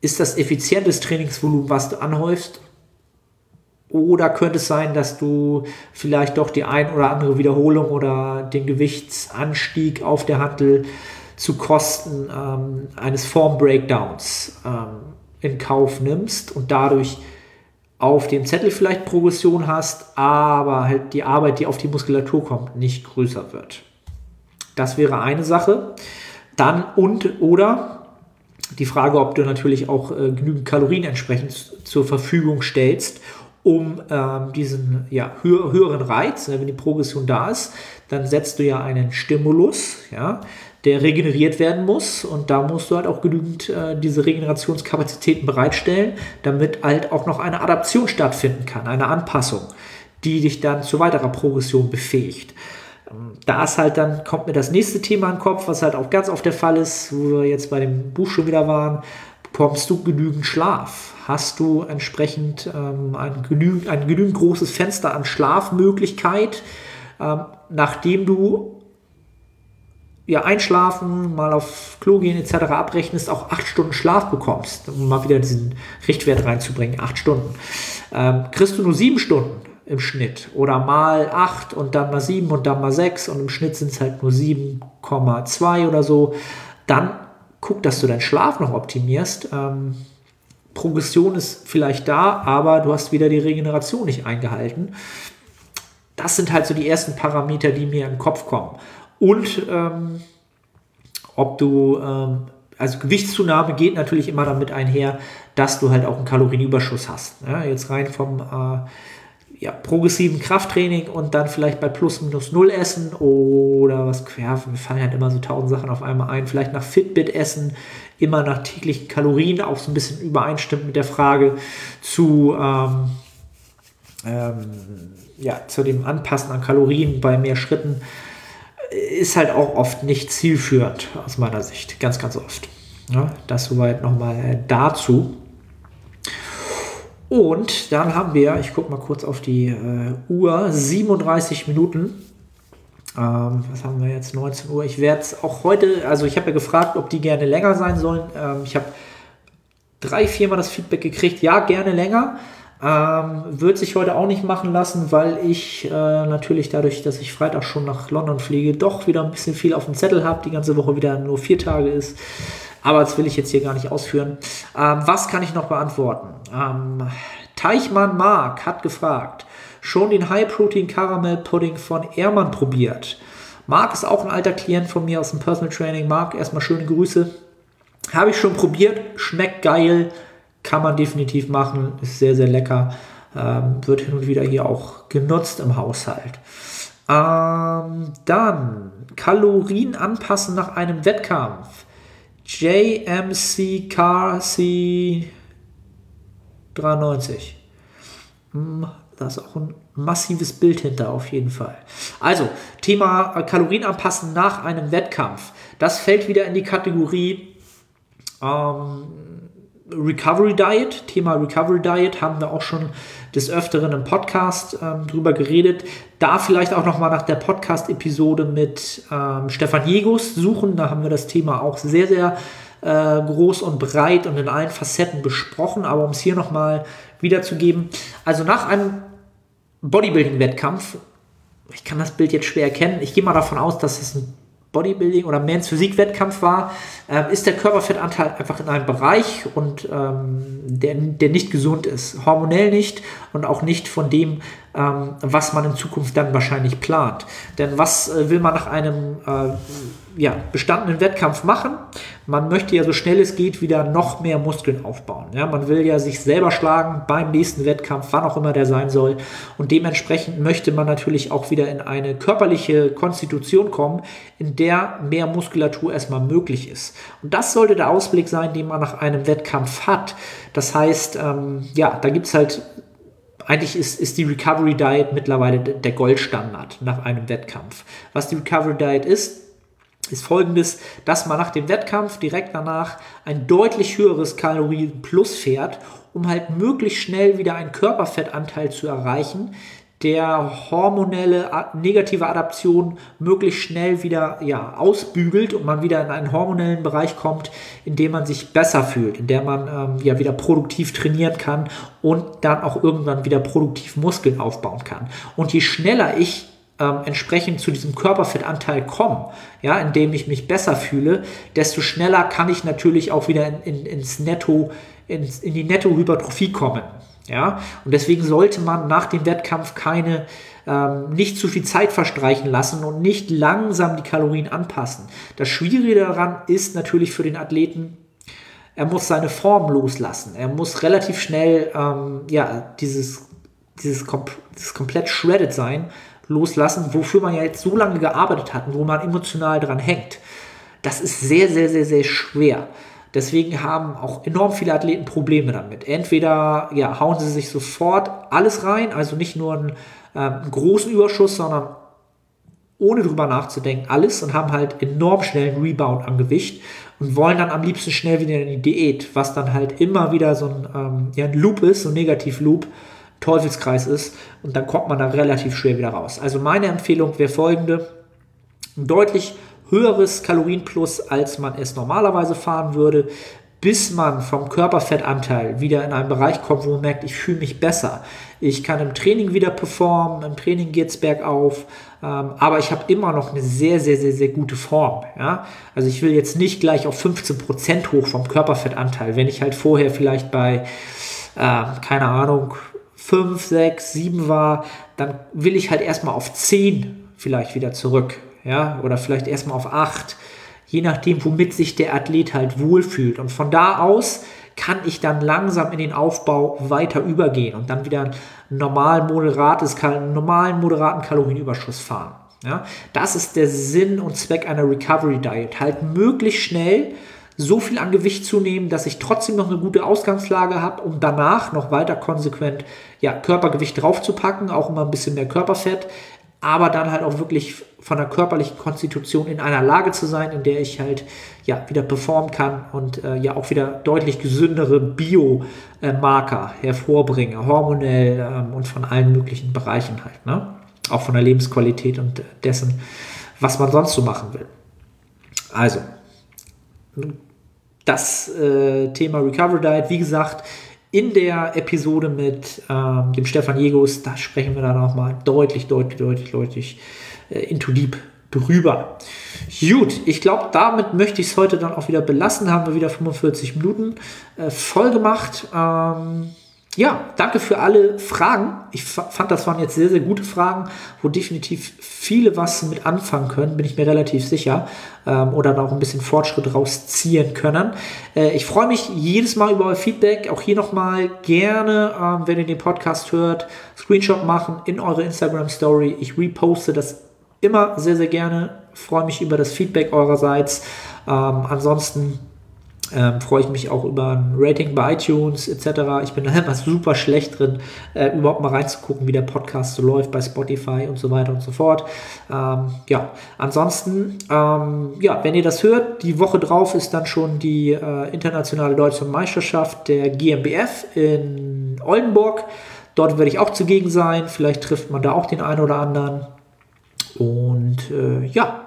ist das effizientes Trainingsvolumen, was du anhäufst? Oder könnte es sein, dass du vielleicht doch die ein oder andere Wiederholung oder den Gewichtsanstieg auf der Handel zu Kosten ähm, eines Form-Breakdowns ähm, in Kauf nimmst und dadurch auf dem Zettel vielleicht Progression hast, aber halt die Arbeit, die auf die Muskulatur kommt, nicht größer wird. Das wäre eine Sache. Dann und oder die Frage, ob du natürlich auch äh, genügend Kalorien entsprechend zur Verfügung stellst, um ähm, diesen ja, hö höheren Reiz, wenn die Progression da ist, dann setzt du ja einen Stimulus, ja, der regeneriert werden muss. Und da musst du halt auch genügend äh, diese Regenerationskapazitäten bereitstellen, damit halt auch noch eine Adaption stattfinden kann, eine Anpassung, die dich dann zu weiterer Progression befähigt. Ähm, da ist halt dann, kommt mir das nächste Thema in den Kopf, was halt auch ganz oft der Fall ist, wo wir jetzt bei dem Buch schon wieder waren. Bekommst du genügend Schlaf? Hast du entsprechend ähm, ein, genügend, ein genügend großes Fenster an Schlafmöglichkeit, ähm, nachdem du ja, einschlafen, mal auf Klo gehen etc. abrechnest, auch acht Stunden Schlaf bekommst, um mal wieder diesen Richtwert reinzubringen, acht Stunden, ähm, kriegst du nur sieben Stunden im Schnitt oder mal acht und dann mal sieben und dann mal sechs und im Schnitt sind es halt nur 7,2 oder so, dann guck, dass du deinen Schlaf noch optimierst. Ähm, Progression ist vielleicht da, aber du hast wieder die Regeneration nicht eingehalten. Das sind halt so die ersten Parameter, die mir im Kopf kommen. Und ähm, ob du, ähm, also Gewichtszunahme geht natürlich immer damit einher, dass du halt auch einen Kalorienüberschuss hast. Ja, jetzt rein vom äh, ja, progressiven Krafttraining und dann vielleicht bei plus minus null essen oder was, ja, wir fallen halt immer so tausend Sachen auf einmal ein, vielleicht nach Fitbit essen, immer nach täglichen Kalorien, auch so ein bisschen übereinstimmt mit der Frage zu, ähm, ähm, ja, zu dem Anpassen an Kalorien bei mehr Schritten ist halt auch oft nicht zielführend aus meiner Sicht. Ganz, ganz oft. Ja, das soweit nochmal dazu. Und dann haben wir, ich gucke mal kurz auf die äh, Uhr, 37 Minuten. Ähm, was haben wir jetzt? 19 Uhr. Ich werde es auch heute, also ich habe ja gefragt, ob die gerne länger sein sollen. Ähm, ich habe drei, viermal das Feedback gekriegt, ja, gerne länger. Ähm, wird sich heute auch nicht machen lassen, weil ich äh, natürlich dadurch, dass ich Freitag schon nach London fliege, doch wieder ein bisschen viel auf dem Zettel habe, die ganze Woche wieder nur vier Tage ist. Aber das will ich jetzt hier gar nicht ausführen. Ähm, was kann ich noch beantworten? Ähm, Teichmann Mark hat gefragt, schon den High Protein Caramel Pudding von Ehrmann probiert. Mark ist auch ein alter Klient von mir aus dem Personal Training. Mark, erstmal schöne Grüße. Habe ich schon probiert, schmeckt geil kann man definitiv machen, ist sehr, sehr lecker. Ähm, wird hin und wieder hier auch genutzt im Haushalt. Ähm, dann Kalorien anpassen nach einem Wettkampf. JMC Car C 93. Hm, Da ist auch ein massives Bild hinter auf jeden Fall. Also, Thema äh, Kalorien anpassen nach einem Wettkampf. Das fällt wieder in die Kategorie ähm, Recovery Diet. Thema Recovery Diet haben wir auch schon des Öfteren im Podcast ähm, drüber geredet. Da vielleicht auch nochmal nach der Podcast-Episode mit ähm, Stefan Jegus suchen. Da haben wir das Thema auch sehr, sehr äh, groß und breit und in allen Facetten besprochen. Aber um es hier nochmal wiederzugeben. Also nach einem Bodybuilding-Wettkampf, ich kann das Bild jetzt schwer erkennen, ich gehe mal davon aus, dass es ein Bodybuilding oder Mans Physik-Wettkampf war, äh, ist der Körperfettanteil einfach in einem Bereich und ähm, der, der nicht gesund ist. Hormonell nicht und auch nicht von dem, ähm, was man in Zukunft dann wahrscheinlich plant. Denn was äh, will man nach einem äh, ja, bestandenen Wettkampf machen? Man möchte ja so schnell es geht wieder noch mehr Muskeln aufbauen. Ja? Man will ja sich selber schlagen beim nächsten Wettkampf, wann auch immer der sein soll. Und dementsprechend möchte man natürlich auch wieder in eine körperliche Konstitution kommen, in der mehr Muskulatur erstmal möglich ist. Und das sollte der Ausblick sein, den man nach einem Wettkampf hat. Das heißt, ähm, ja, da gibt es halt eigentlich ist, ist die Recovery Diet mittlerweile der Goldstandard nach einem Wettkampf. Was die Recovery Diet ist, ist folgendes, dass man nach dem Wettkampf direkt danach ein deutlich höheres Kalorienplus fährt, um halt möglichst schnell wieder einen Körperfettanteil zu erreichen, der hormonelle negative Adaption möglichst schnell wieder ja, ausbügelt und man wieder in einen hormonellen Bereich kommt, in dem man sich besser fühlt, in der man ähm, ja wieder produktiv trainieren kann und dann auch irgendwann wieder produktiv Muskeln aufbauen kann. Und je schneller ich ähm, entsprechend zu diesem Körperfettanteil komme, ja, indem ich mich besser fühle, desto schneller kann ich natürlich auch wieder in, in, ins Netto, ins, in die Nettohypertrophie kommen. Ja, und deswegen sollte man nach dem Wettkampf keine ähm, nicht zu viel Zeit verstreichen lassen und nicht langsam die Kalorien anpassen. Das Schwierige daran ist natürlich für den Athleten, er muss seine Form loslassen. Er muss relativ schnell ähm, ja, dieses, dieses, kom dieses komplett shredded sein loslassen, wofür man ja jetzt so lange gearbeitet hat und wo man emotional dran hängt. Das ist sehr, sehr, sehr, sehr schwer. Deswegen haben auch enorm viele Athleten Probleme damit. Entweder ja, hauen sie sich sofort alles rein, also nicht nur einen, äh, einen großen Überschuss, sondern ohne drüber nachzudenken alles und haben halt enorm schnell einen Rebound am Gewicht und wollen dann am liebsten schnell wieder in die Diät, was dann halt immer wieder so ein, ähm, ja, ein Loop ist, so ein Negativ-Loop, Teufelskreis ist und dann kommt man da relativ schwer wieder raus. Also meine Empfehlung wäre folgende, deutlich höheres Kalorienplus, als man es normalerweise fahren würde, bis man vom Körperfettanteil wieder in einen Bereich kommt, wo man merkt, ich fühle mich besser. Ich kann im Training wieder performen, im Training geht es bergauf, ähm, aber ich habe immer noch eine sehr, sehr, sehr, sehr gute Form. Ja? Also ich will jetzt nicht gleich auf 15% hoch vom Körperfettanteil, wenn ich halt vorher vielleicht bei, äh, keine Ahnung, 5, 6, 7 war, dann will ich halt erstmal auf 10 vielleicht wieder zurück ja, oder vielleicht erstmal auf 8, je nachdem, womit sich der Athlet halt wohlfühlt. Und von da aus kann ich dann langsam in den Aufbau weiter übergehen und dann wieder einen normal moderates, normalen moderaten Kalorienüberschuss fahren. Ja, das ist der Sinn und Zweck einer Recovery Diet. Halt möglichst schnell so viel an Gewicht zu nehmen, dass ich trotzdem noch eine gute Ausgangslage habe, um danach noch weiter konsequent ja, Körpergewicht draufzupacken, auch immer ein bisschen mehr Körperfett, aber dann halt auch wirklich von der körperlichen Konstitution in einer Lage zu sein, in der ich halt ja wieder performen kann und äh, ja auch wieder deutlich gesündere Biomarker hervorbringe, hormonell ähm, und von allen möglichen Bereichen halt, ne? Auch von der Lebensqualität und dessen, was man sonst so machen will. Also, das äh, Thema Recovery Diet, wie gesagt, in der Episode mit ähm, dem Stefan Jegos, da sprechen wir dann auch mal deutlich, deutlich, deutlich, deutlich äh, into deep drüber. Gut, ich glaube, damit möchte ich es heute dann auch wieder belassen. Haben wir wieder 45 Minuten äh, voll gemacht. Ähm, ja, danke für alle Fragen. Ich fand, das waren jetzt sehr, sehr gute Fragen, wo definitiv viele was mit anfangen können, bin ich mir relativ sicher. Ähm, oder auch ein bisschen Fortschritt rausziehen können. Äh, ich freue mich jedes Mal über euer Feedback. Auch hier nochmal gerne, ähm, wenn ihr den Podcast hört, Screenshot machen in eure Instagram Story. Ich reposte das immer sehr, sehr gerne. Freue mich über das Feedback eurerseits. Ähm, ansonsten ähm, freue ich mich auch über ein Rating bei iTunes etc. Ich bin da immer super schlecht drin, äh, überhaupt mal reinzugucken, wie der Podcast so läuft bei Spotify und so weiter und so fort. Ähm, ja, ansonsten, ähm, ja, wenn ihr das hört, die Woche drauf ist dann schon die äh, internationale deutsche Meisterschaft der GmbF in Oldenburg. Dort werde ich auch zugegen sein. Vielleicht trifft man da auch den einen oder anderen. Und äh, ja,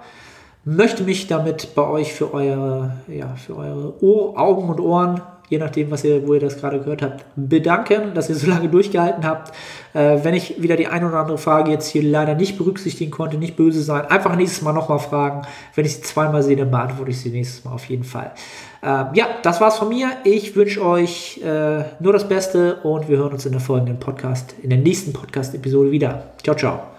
möchte mich damit bei euch für eure, ja, für eure Ohr, Augen und Ohren, je nachdem, was ihr, wo ihr das gerade gehört habt, bedanken, dass ihr so lange durchgehalten habt. Äh, wenn ich wieder die eine oder andere Frage jetzt hier leider nicht berücksichtigen konnte, nicht böse sein, einfach nächstes Mal nochmal fragen. Wenn ich sie zweimal sehe, dann beantworte ich sie nächstes Mal auf jeden Fall. Ähm, ja, das war's von mir. Ich wünsche euch äh, nur das Beste und wir hören uns in der folgenden Podcast, in der nächsten Podcast-Episode wieder. Ciao, ciao.